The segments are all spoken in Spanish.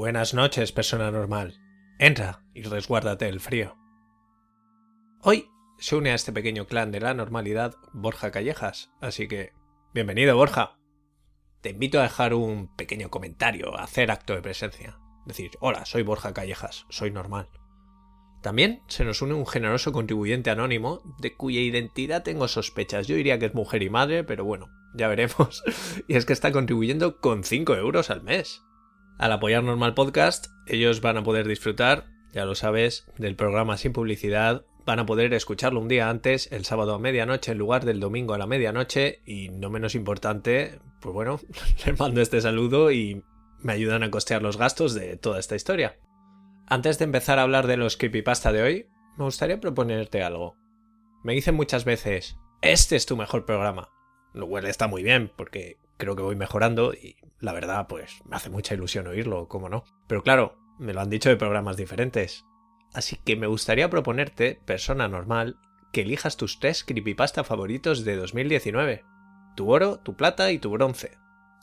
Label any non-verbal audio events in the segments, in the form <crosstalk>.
Buenas noches, persona normal. Entra y resguárdate el frío. Hoy se une a este pequeño clan de la normalidad Borja Callejas, así que bienvenido Borja. Te invito a dejar un pequeño comentario, a hacer acto de presencia. Decir, hola, soy Borja Callejas, soy normal. También se nos une un generoso contribuyente anónimo, de cuya identidad tengo sospechas. Yo diría que es mujer y madre, pero bueno, ya veremos. <laughs> y es que está contribuyendo con 5 euros al mes. Al apoyar Normal Podcast, ellos van a poder disfrutar, ya lo sabes, del programa sin publicidad, van a poder escucharlo un día antes, el sábado a medianoche en lugar del domingo a la medianoche y no menos importante, pues bueno, <laughs> les mando este saludo y me ayudan a costear los gastos de toda esta historia. Antes de empezar a hablar de los creepypasta de hoy, me gustaría proponerte algo. Me dicen muchas veces, este es tu mejor programa. Lo cual está muy bien, porque creo que voy mejorando y la verdad, pues me hace mucha ilusión oírlo, cómo no. Pero claro, me lo han dicho de programas diferentes. Así que me gustaría proponerte, persona normal, que elijas tus tres creepypasta favoritos de 2019. Tu oro, tu plata y tu bronce.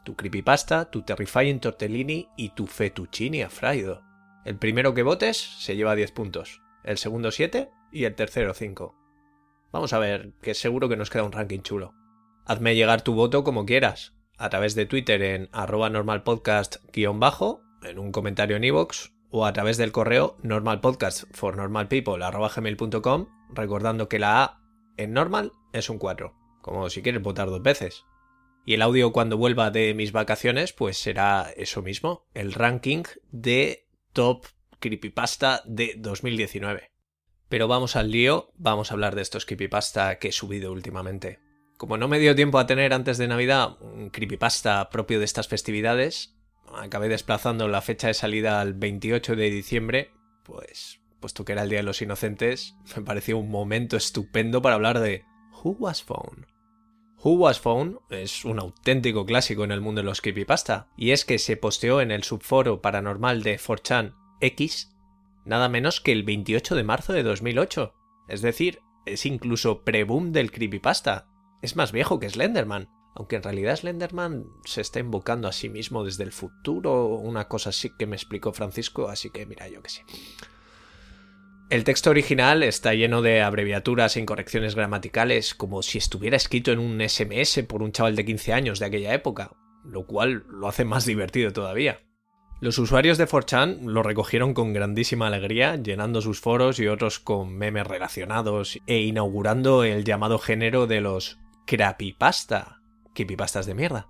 Tu creepypasta, tu terrifying tortellini y tu fettuccine afraido. El primero que votes se lleva 10 puntos, el segundo 7 y el tercero 5. Vamos a ver, que seguro que nos queda un ranking chulo. Hazme llegar tu voto como quieras, a través de Twitter en arroba normalpodcast-bajo, en un comentario en iVoox, o a través del correo normalpodcast.for_normalpeople@gmail.com, recordando que la A en normal es un 4, como si quieres votar dos veces. Y el audio cuando vuelva de mis vacaciones, pues será eso mismo, el ranking de top creepypasta de 2019. Pero vamos al lío, vamos a hablar de estos creepypasta que he subido últimamente. Como no me dio tiempo a tener antes de Navidad un creepypasta propio de estas festividades, acabé desplazando la fecha de salida al 28 de diciembre, pues, puesto que era el Día de los Inocentes, me pareció un momento estupendo para hablar de Who Was Phone. Who Was Phone es un auténtico clásico en el mundo de los creepypasta, y es que se posteó en el subforo paranormal de 4chan X nada menos que el 28 de marzo de 2008. Es decir, es incluso pre-boom del creepypasta, es más viejo que Slenderman. Aunque en realidad Slenderman se está invocando a sí mismo desde el futuro, una cosa así que me explicó Francisco, así que mira, yo que sé. El texto original está lleno de abreviaturas e incorrecciones gramaticales, como si estuviera escrito en un SMS por un chaval de 15 años de aquella época, lo cual lo hace más divertido todavía. Los usuarios de 4chan lo recogieron con grandísima alegría, llenando sus foros y otros con memes relacionados e inaugurando el llamado género de los creepypasta. Creepypastas de mierda.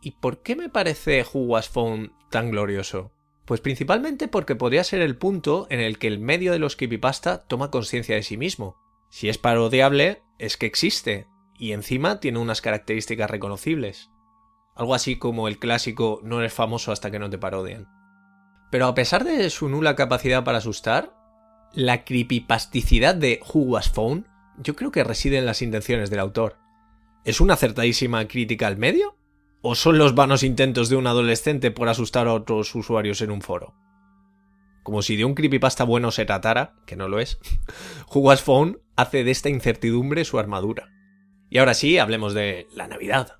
¿Y por qué me parece Who Was Phone tan glorioso? Pues principalmente porque podría ser el punto en el que el medio de los creepypasta toma conciencia de sí mismo. Si es parodiable, es que existe, y encima tiene unas características reconocibles. Algo así como el clásico no eres famoso hasta que no te parodian. Pero a pesar de su nula capacidad para asustar, la creepypasticidad de Who Was Phone yo creo que reside en las intenciones del autor. ¿Es una acertadísima crítica al medio? ¿O son los vanos intentos de un adolescente por asustar a otros usuarios en un foro? Como si de un creepypasta bueno se tratara, que no lo es, <laughs> Jugas Phone hace de esta incertidumbre su armadura. Y ahora sí, hablemos de la Navidad.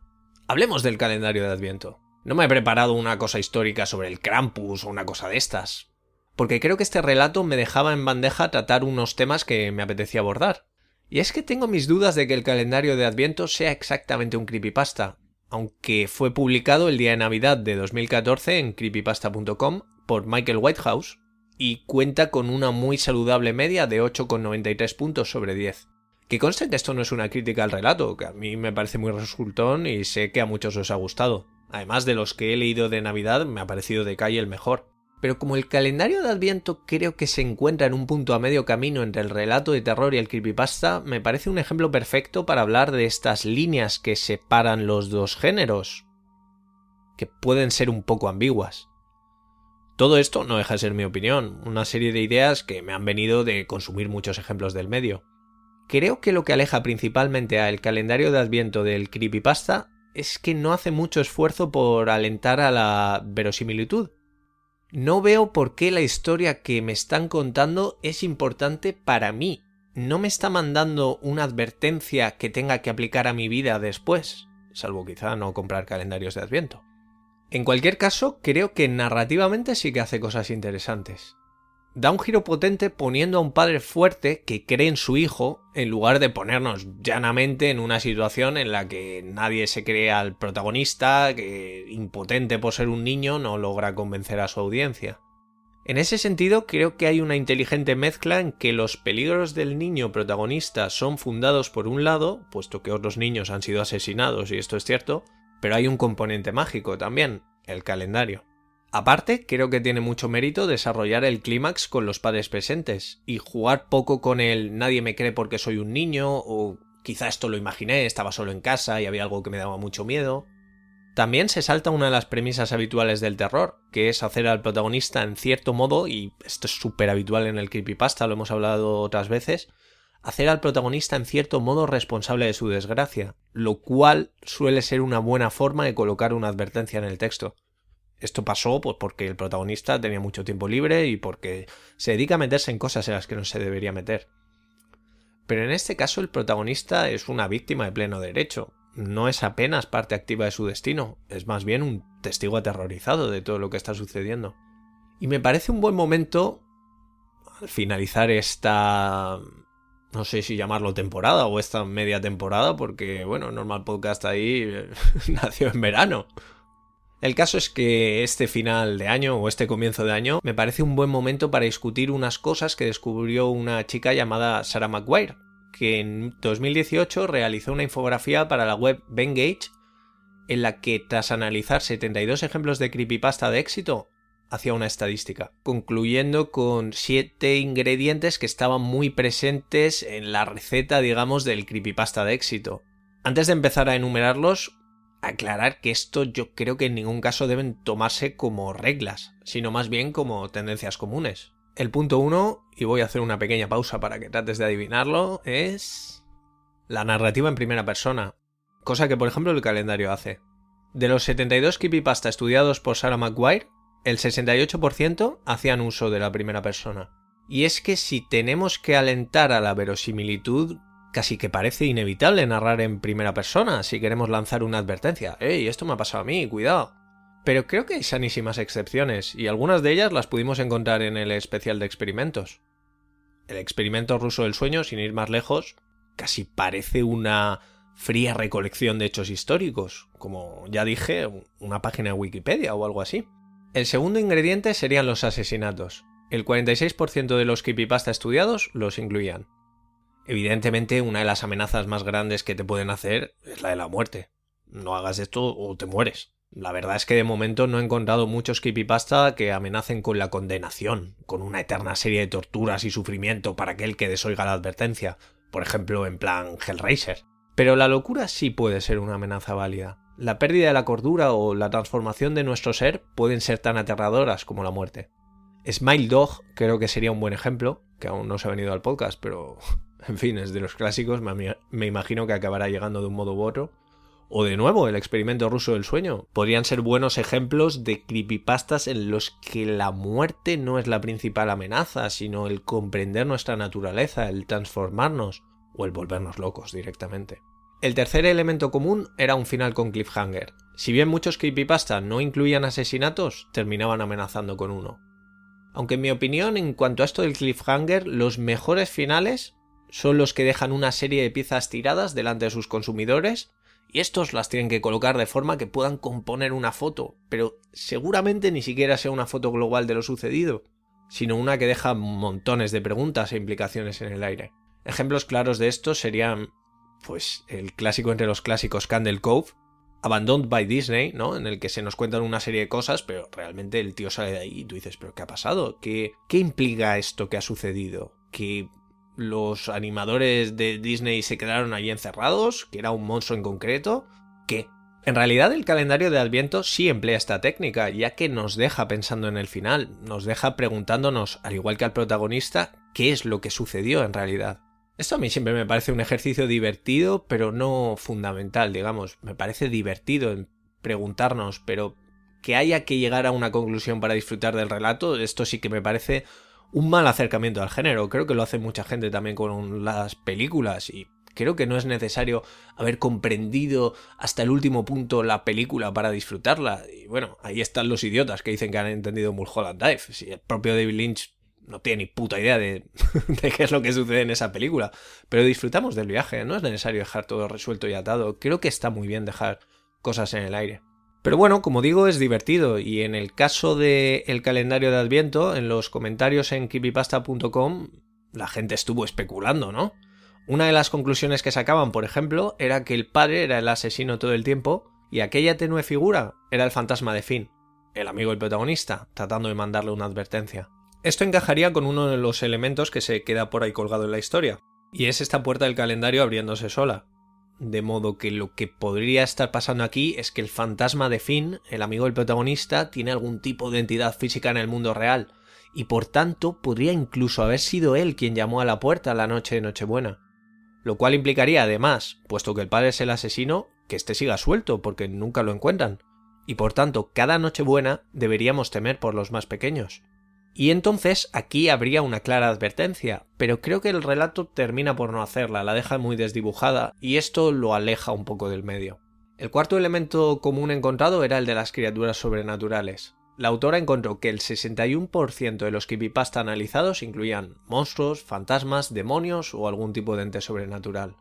Hablemos del calendario de Adviento. No me he preparado una cosa histórica sobre el Krampus o una cosa de estas, porque creo que este relato me dejaba en bandeja tratar unos temas que me apetecía abordar. Y es que tengo mis dudas de que el calendario de Adviento sea exactamente un creepypasta, aunque fue publicado el día de Navidad de 2014 en creepypasta.com por Michael Whitehouse y cuenta con una muy saludable media de 8,93 puntos sobre 10. Que conste que esto no es una crítica al relato, que a mí me parece muy resultón y sé que a muchos os ha gustado. Además de los que he leído de Navidad, me ha parecido de calle el mejor. Pero como el calendario de Adviento creo que se encuentra en un punto a medio camino entre el relato de terror y el creepypasta, me parece un ejemplo perfecto para hablar de estas líneas que separan los dos géneros, que pueden ser un poco ambiguas. Todo esto no deja de ser mi opinión, una serie de ideas que me han venido de consumir muchos ejemplos del medio. Creo que lo que aleja principalmente al calendario de Adviento del creepypasta es que no hace mucho esfuerzo por alentar a la verosimilitud no veo por qué la historia que me están contando es importante para mí. No me está mandando una advertencia que tenga que aplicar a mi vida después, salvo quizá no comprar calendarios de Adviento. En cualquier caso, creo que narrativamente sí que hace cosas interesantes. Da un giro potente poniendo a un padre fuerte que cree en su hijo en lugar de ponernos llanamente en una situación en la que nadie se cree al protagonista, que impotente por ser un niño no logra convencer a su audiencia. En ese sentido, creo que hay una inteligente mezcla en que los peligros del niño protagonista son fundados por un lado, puesto que otros niños han sido asesinados y esto es cierto, pero hay un componente mágico también, el calendario. Aparte, creo que tiene mucho mérito desarrollar el clímax con los padres presentes y jugar poco con el nadie me cree porque soy un niño o quizá esto lo imaginé, estaba solo en casa y había algo que me daba mucho miedo. También se salta una de las premisas habituales del terror, que es hacer al protagonista en cierto modo, y esto es súper habitual en el creepypasta, lo hemos hablado otras veces, hacer al protagonista en cierto modo responsable de su desgracia, lo cual suele ser una buena forma de colocar una advertencia en el texto. Esto pasó pues, porque el protagonista tenía mucho tiempo libre y porque se dedica a meterse en cosas en las que no se debería meter. Pero en este caso el protagonista es una víctima de pleno derecho. No es apenas parte activa de su destino, es más bien un testigo aterrorizado de todo lo que está sucediendo. Y me parece un buen momento al finalizar esta no sé si llamarlo temporada o esta media temporada, porque, bueno, Normal Podcast ahí <laughs> nació en verano. El caso es que este final de año o este comienzo de año me parece un buen momento para discutir unas cosas que descubrió una chica llamada Sarah McGuire, que en 2018 realizó una infografía para la web Bengage en la que tras analizar 72 ejemplos de creepypasta de éxito, hacía una estadística, concluyendo con siete ingredientes que estaban muy presentes en la receta, digamos, del creepypasta de éxito. Antes de empezar a enumerarlos, aclarar que esto yo creo que en ningún caso deben tomarse como reglas, sino más bien como tendencias comunes. El punto uno, y voy a hacer una pequeña pausa para que trates de adivinarlo, es la narrativa en primera persona, cosa que por ejemplo el calendario hace. De los 72 creepypasta estudiados por Sarah McGuire, el 68% hacían uso de la primera persona. Y es que si tenemos que alentar a la verosimilitud, casi que parece inevitable narrar en primera persona si queremos lanzar una advertencia. ¡Ey, esto me ha pasado a mí, cuidado! Pero creo que hay sanísimas excepciones, y algunas de ellas las pudimos encontrar en el especial de experimentos. El experimento ruso del sueño, sin ir más lejos, casi parece una fría recolección de hechos históricos, como ya dije, una página de Wikipedia o algo así. El segundo ingrediente serían los asesinatos. El 46% de los creepypasta estudiados los incluían. Evidentemente, una de las amenazas más grandes que te pueden hacer es la de la muerte. No hagas esto o te mueres. La verdad es que de momento no he encontrado muchos creepypasta que amenacen con la condenación, con una eterna serie de torturas y sufrimiento para aquel que desoiga la advertencia, por ejemplo en plan Hellraiser. Pero la locura sí puede ser una amenaza válida. La pérdida de la cordura o la transformación de nuestro ser pueden ser tan aterradoras como la muerte. Smile Dog creo que sería un buen ejemplo, que aún no se ha venido al podcast, pero en fin, es de los clásicos, me, imagino que acabará llegando de un modo u otro. O de nuevo, el experimento ruso del sueño. Podrían ser buenos ejemplos de creepypastas en los que la muerte no es la principal amenaza, sino el comprender nuestra naturaleza, el transformarnos o el volvernos locos directamente. El tercer elemento común era un final con cliffhanger. Si bien muchos creepypastas no incluían asesinatos, terminaban amenazando con uno. Aunque en mi opinión, en cuanto a esto del cliffhanger, los mejores finales son los que dejan una serie de piezas tiradas delante de sus consumidores y estos las tienen que colocar de forma que puedan componer una foto, pero seguramente ni siquiera sea una foto global de lo sucedido, sino una que deja montones de preguntas e implicaciones en el aire. Ejemplos claros de esto serían, pues, el clásico entre los clásicos Candle Cove, Abandoned by Disney, ¿no? En el que se nos cuentan una serie de cosas, pero realmente el tío sale de ahí y tú dices, ¿pero qué ha pasado? ¿Qué, qué implica esto que ha sucedido? ¿Que los animadores de Disney se quedaron allí encerrados, que era un monstruo en concreto, ¿qué? En realidad el calendario de Adviento sí emplea esta técnica, ya que nos deja pensando en el final, nos deja preguntándonos, al igual que al protagonista, qué es lo que sucedió en realidad. Esto a mí siempre me parece un ejercicio divertido, pero no fundamental, digamos. Me parece divertido en preguntarnos, pero que haya que llegar a una conclusión para disfrutar del relato, esto sí que me parece un mal acercamiento al género. Creo que lo hace mucha gente también con las películas y creo que no es necesario haber comprendido hasta el último punto la película para disfrutarla. Y bueno, ahí están los idiotas que dicen que han entendido Mulholland Dive. Si el propio David Lynch no tiene ni puta idea de, <laughs> de, qué es lo que sucede en esa película. Pero disfrutamos del viaje, no es necesario dejar todo resuelto y atado. Creo que está muy bien dejar cosas en el aire. Pero bueno, como digo, es divertido y en el caso del el calendario de Adviento, en los comentarios en creepypasta.com, la gente estuvo especulando, ¿no? Una de las conclusiones que sacaban, por ejemplo, era que el padre era el asesino todo el tiempo y aquella tenue figura era el fantasma de Finn, el amigo del protagonista, tratando de mandarle una advertencia. Esto encajaría con uno de los elementos que se queda por ahí colgado en la historia, y es esta puerta del calendario abriéndose sola. De modo que lo que podría estar pasando aquí es que el fantasma de Finn, el amigo del protagonista, tiene algún tipo de entidad física en el mundo real, y por tanto podría incluso haber sido él quien llamó a la puerta la noche de Nochebuena. Lo cual implicaría además, puesto que el padre es el asesino, que éste siga suelto porque nunca lo encuentran, y por tanto cada Nochebuena deberíamos temer por los más pequeños. Y entonces aquí habría una clara advertencia, pero creo que el relato termina por no hacerla, la deja muy desdibujada y esto lo aleja un poco del medio. El cuarto elemento común encontrado era el de las criaturas sobrenaturales. La autora encontró que el 61% de los creepypasta analizados incluían monstruos, fantasmas, demonios o algún tipo de ente sobrenatural.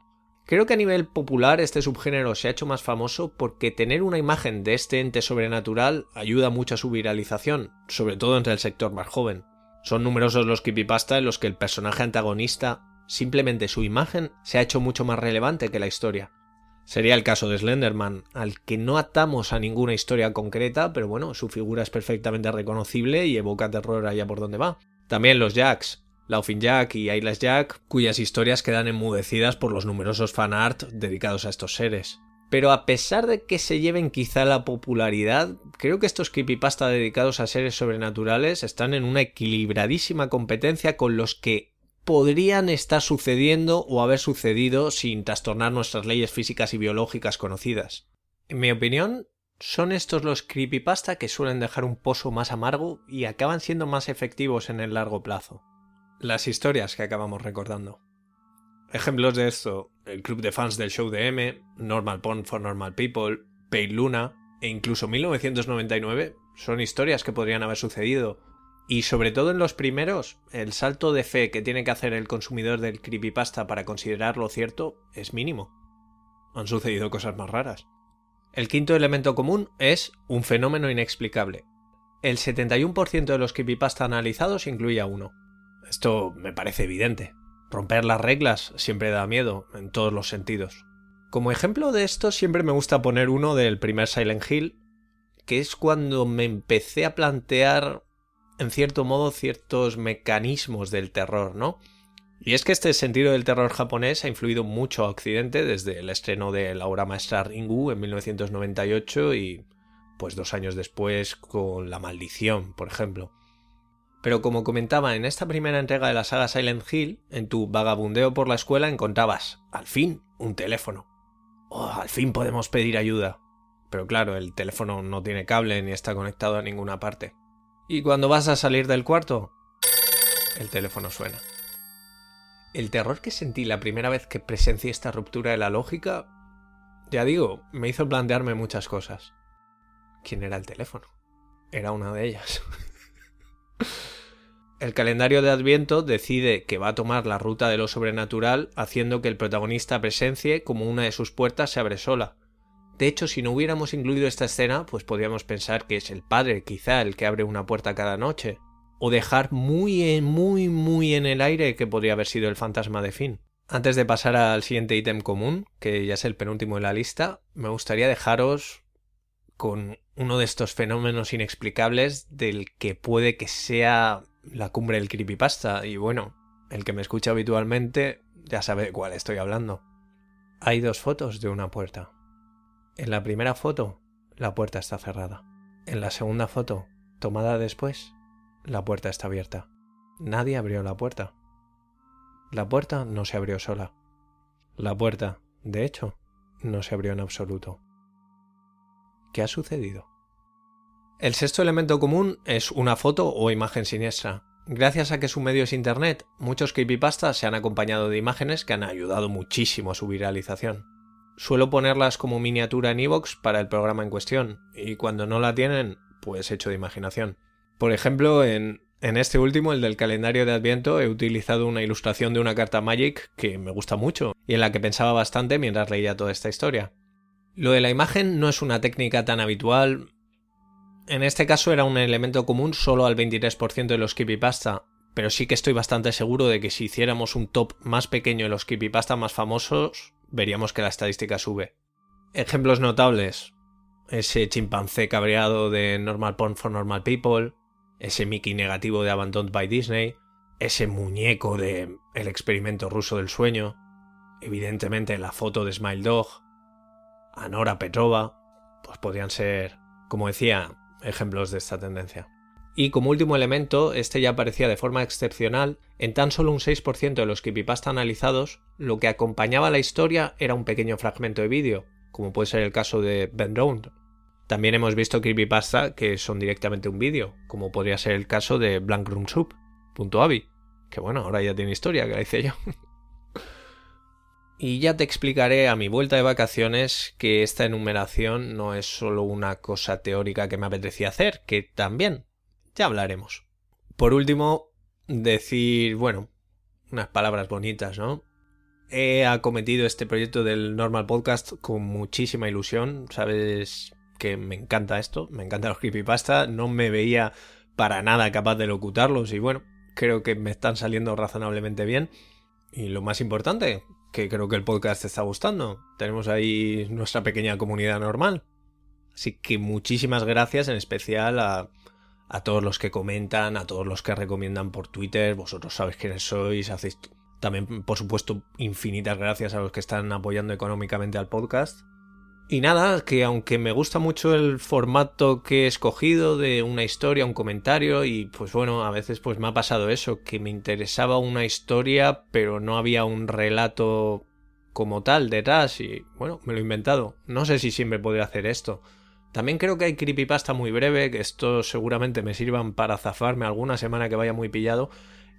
Creo que a nivel popular este subgénero se ha hecho más famoso porque tener una imagen de este ente sobrenatural ayuda mucho a su viralización, sobre todo entre el sector más joven. Son numerosos los creepypasta en los que el personaje antagonista, simplemente su imagen, se ha hecho mucho más relevante que la historia. Sería el caso de Slenderman, al que no atamos a ninguna historia concreta, pero bueno, su figura es perfectamente reconocible y evoca terror allá por donde va. También los Jacks, Laughing Jack y Eyelash Jack, cuyas historias quedan enmudecidas por los numerosos fanart dedicados a estos seres. Pero a pesar de que se lleven quizá la popularidad, creo que estos creepypasta dedicados a seres sobrenaturales están en una equilibradísima competencia con los que podrían estar sucediendo o haber sucedido sin trastornar nuestras leyes físicas y biológicas conocidas. En mi opinión, son estos los creepypasta que suelen dejar un pozo más amargo y acaban siendo más efectivos en el largo plazo las historias que acabamos recordando. Ejemplos de esto, el club de fans del show de M, Normal Porn for Normal People, Pale Luna e incluso 1999 son historias que podrían haber sucedido. Y sobre todo en los primeros, el salto de fe que tiene que hacer el consumidor del creepypasta para considerarlo cierto es mínimo. Han sucedido cosas más raras. El quinto elemento común es un fenómeno inexplicable. El 71% de los creepypasta analizados incluye a uno, esto me parece evidente. Romper las reglas siempre da miedo, en todos los sentidos. Como ejemplo de esto siempre me gusta poner uno del primer Silent Hill, que es cuando me empecé a plantear, en cierto modo, ciertos mecanismos del terror, ¿no? Y es que este sentido del terror japonés ha influido mucho a Occidente desde el estreno de la obra maestra Ringu en 1998 y pues dos años después con La Maldición, por ejemplo. Pero como comentaba en esta primera entrega de la saga Silent Hill, en tu vagabundeo por la escuela encontrabas, al fin, un teléfono. Oh, al fin podemos pedir ayuda. Pero claro, el teléfono no tiene cable ni está conectado a ninguna parte. Y cuando vas a salir del cuarto, el teléfono suena. El terror que sentí la primera vez que presencié esta ruptura de la lógica, ya digo, me hizo plantearme muchas cosas. ¿Quién era el teléfono? Era una de ellas. <laughs> El calendario de Adviento decide que va a tomar la ruta de lo sobrenatural, haciendo que el protagonista presencie como una de sus puertas se abre sola. De hecho, si no hubiéramos incluido esta escena, pues podríamos pensar que es el padre, quizá, el que abre una puerta cada noche. O dejar muy, muy, muy en el aire que podría haber sido el fantasma de Finn. Antes de pasar al siguiente ítem común, que ya es el penúltimo de la lista, me gustaría dejaros con uno de estos fenómenos inexplicables del que puede que sea la cumbre del creepypasta. Y bueno, el que me escucha habitualmente ya sabe de cuál estoy hablando. Hay dos fotos de una puerta. En la primera foto, la puerta está cerrada. En la segunda foto, tomada después, la puerta está abierta. Nadie abrió la puerta. La puerta no se abrió sola. La puerta, de hecho, no se abrió en absoluto. ¿Qué ha sucedido? El sexto elemento común es una foto o imagen siniestra. Gracias a que su medio es Internet, muchos creepypastas se han acompañado de imágenes que han ayudado muchísimo a su viralización. Suelo ponerlas como miniatura en iVoox para el programa en cuestión, y cuando no la tienen, pues hecho de imaginación. Por ejemplo, en, en este último, el del calendario de Adviento, he utilizado una ilustración de una carta Magic que me gusta mucho y en la que pensaba bastante mientras leía toda esta historia. Lo de la imagen no es una técnica tan habitual, en este caso era un elemento común solo al 23% de los creepypasta, pero sí que estoy bastante seguro de que si hiciéramos un top más pequeño de los creepypasta más famosos, veríamos que la estadística sube. Ejemplos notables. Ese chimpancé cabreado de Normal Porn for Normal People, ese Mickey negativo de Abandoned by Disney, ese muñeco de El experimento ruso del sueño, evidentemente la foto de Smile Dog, Anora Petrova, pues podrían ser, como decía, ejemplos de esta tendencia. Y como último elemento, este ya aparecía de forma excepcional, en tan solo un 6% de los creepypasta analizados, lo que acompañaba la historia era un pequeño fragmento de vídeo, como puede ser el caso de Ben Round. También hemos visto creepypasta que son directamente un vídeo, como podría ser el caso de Blank Room Soup, que bueno, ahora ya tiene historia, que la hice yo. <laughs> Y ya te explicaré a mi vuelta de vacaciones que esta enumeración no es solo una cosa teórica que me apetecía hacer, que también ya hablaremos. Por último, decir, bueno, unas palabras bonitas, ¿no? He acometido este proyecto del Normal Podcast con muchísima ilusión, sabes que me encanta esto, me encanta los creepypasta, no me veía para nada capaz de locutarlos y bueno, creo que me están saliendo razonablemente bien. Y lo más importante, que creo que el podcast te está gustando. Tenemos ahí nuestra pequeña comunidad normal. Así que muchísimas gracias en especial a, a todos los que comentan, a todos los que recomiendan por Twitter. Vosotros sabéis quiénes sois, hacéis también, por supuesto, infinitas gracias a los que están apoyando económicamente al podcast. Y nada, que aunque me gusta mucho el formato que he escogido de una historia, un comentario, y pues bueno, a veces pues me ha pasado eso, que me interesaba una historia, pero no había un relato como tal detrás, y bueno, me lo he inventado. No sé si siempre podría hacer esto. También creo que hay creepypasta muy breve, que estos seguramente me sirvan para zafarme alguna semana que vaya muy pillado,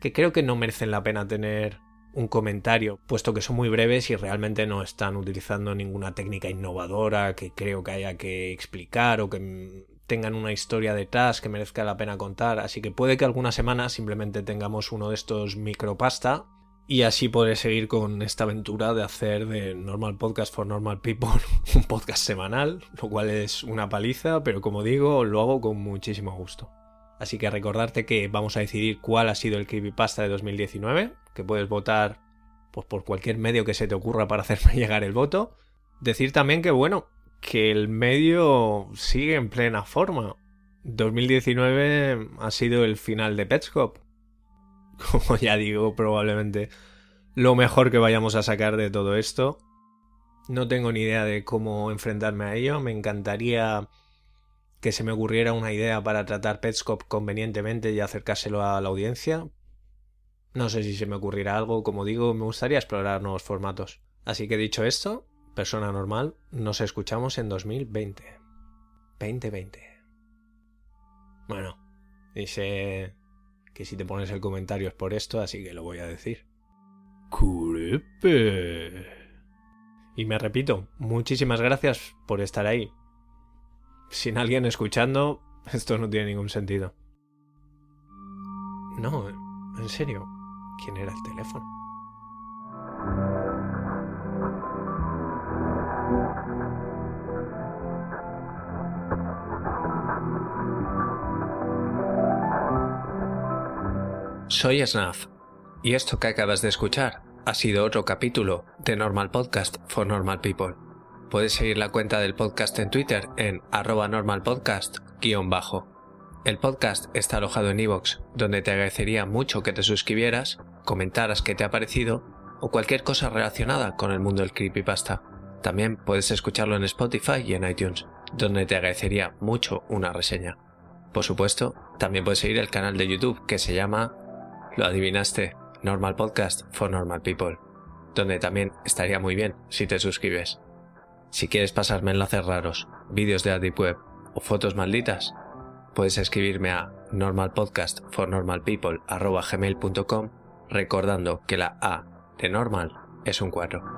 que creo que no merecen la pena tener un comentario, puesto que son muy breves y realmente no están utilizando ninguna técnica innovadora que creo que haya que explicar o que tengan una historia detrás que merezca la pena contar. Así que puede que alguna semana simplemente tengamos uno de estos micropasta y así podré seguir con esta aventura de hacer de Normal Podcast for Normal People <laughs> un podcast semanal, lo cual es una paliza, pero como digo, lo hago con muchísimo gusto. Así que recordarte que vamos a decidir cuál ha sido el creepypasta de 2019, que puedes votar pues, por cualquier medio que se te ocurra para <laughs> hacerme llegar el voto. Decir también que, bueno, que el medio sigue en plena forma. 2019 ha sido el final de Petscop. <laughs> Como ya digo, probablemente lo mejor que vayamos a sacar de todo esto. No tengo ni idea de cómo enfrentarme a ello. Me encantaría que se me ocurriera una idea para tratar Petscop convenientemente y acercárselo a la audiencia. No sé si se me ocurrirá algo, como digo, me gustaría explorar nuevos formatos. Así que dicho esto, persona normal, nos escuchamos en 2020. 2020. Bueno, dice que si te pones el comentario es por esto, así que lo voy a decir. Curepe. Y me repito, muchísimas gracias por estar ahí, sin alguien escuchando, <laughs> esto no tiene ningún sentido. No, en serio, ¿quién era el teléfono? Soy Snaf, y esto que acabas de escuchar ha sido otro capítulo de Normal Podcast for Normal People. Puedes seguir la cuenta del podcast en Twitter en arroba normalpodcast-bajo. El podcast está alojado en iVoox, donde te agradecería mucho que te suscribieras, comentaras qué te ha parecido o cualquier cosa relacionada con el mundo del creepypasta. También puedes escucharlo en Spotify y en iTunes, donde te agradecería mucho una reseña. Por supuesto, también puedes seguir el canal de YouTube que se llama, lo adivinaste, Normal Podcast for Normal People, donde también estaría muy bien si te suscribes. Si quieres pasarme enlaces raros, vídeos de Adip Web o fotos malditas, puedes escribirme a normalpodcastfornormalpeople.com recordando que la A de normal es un 4.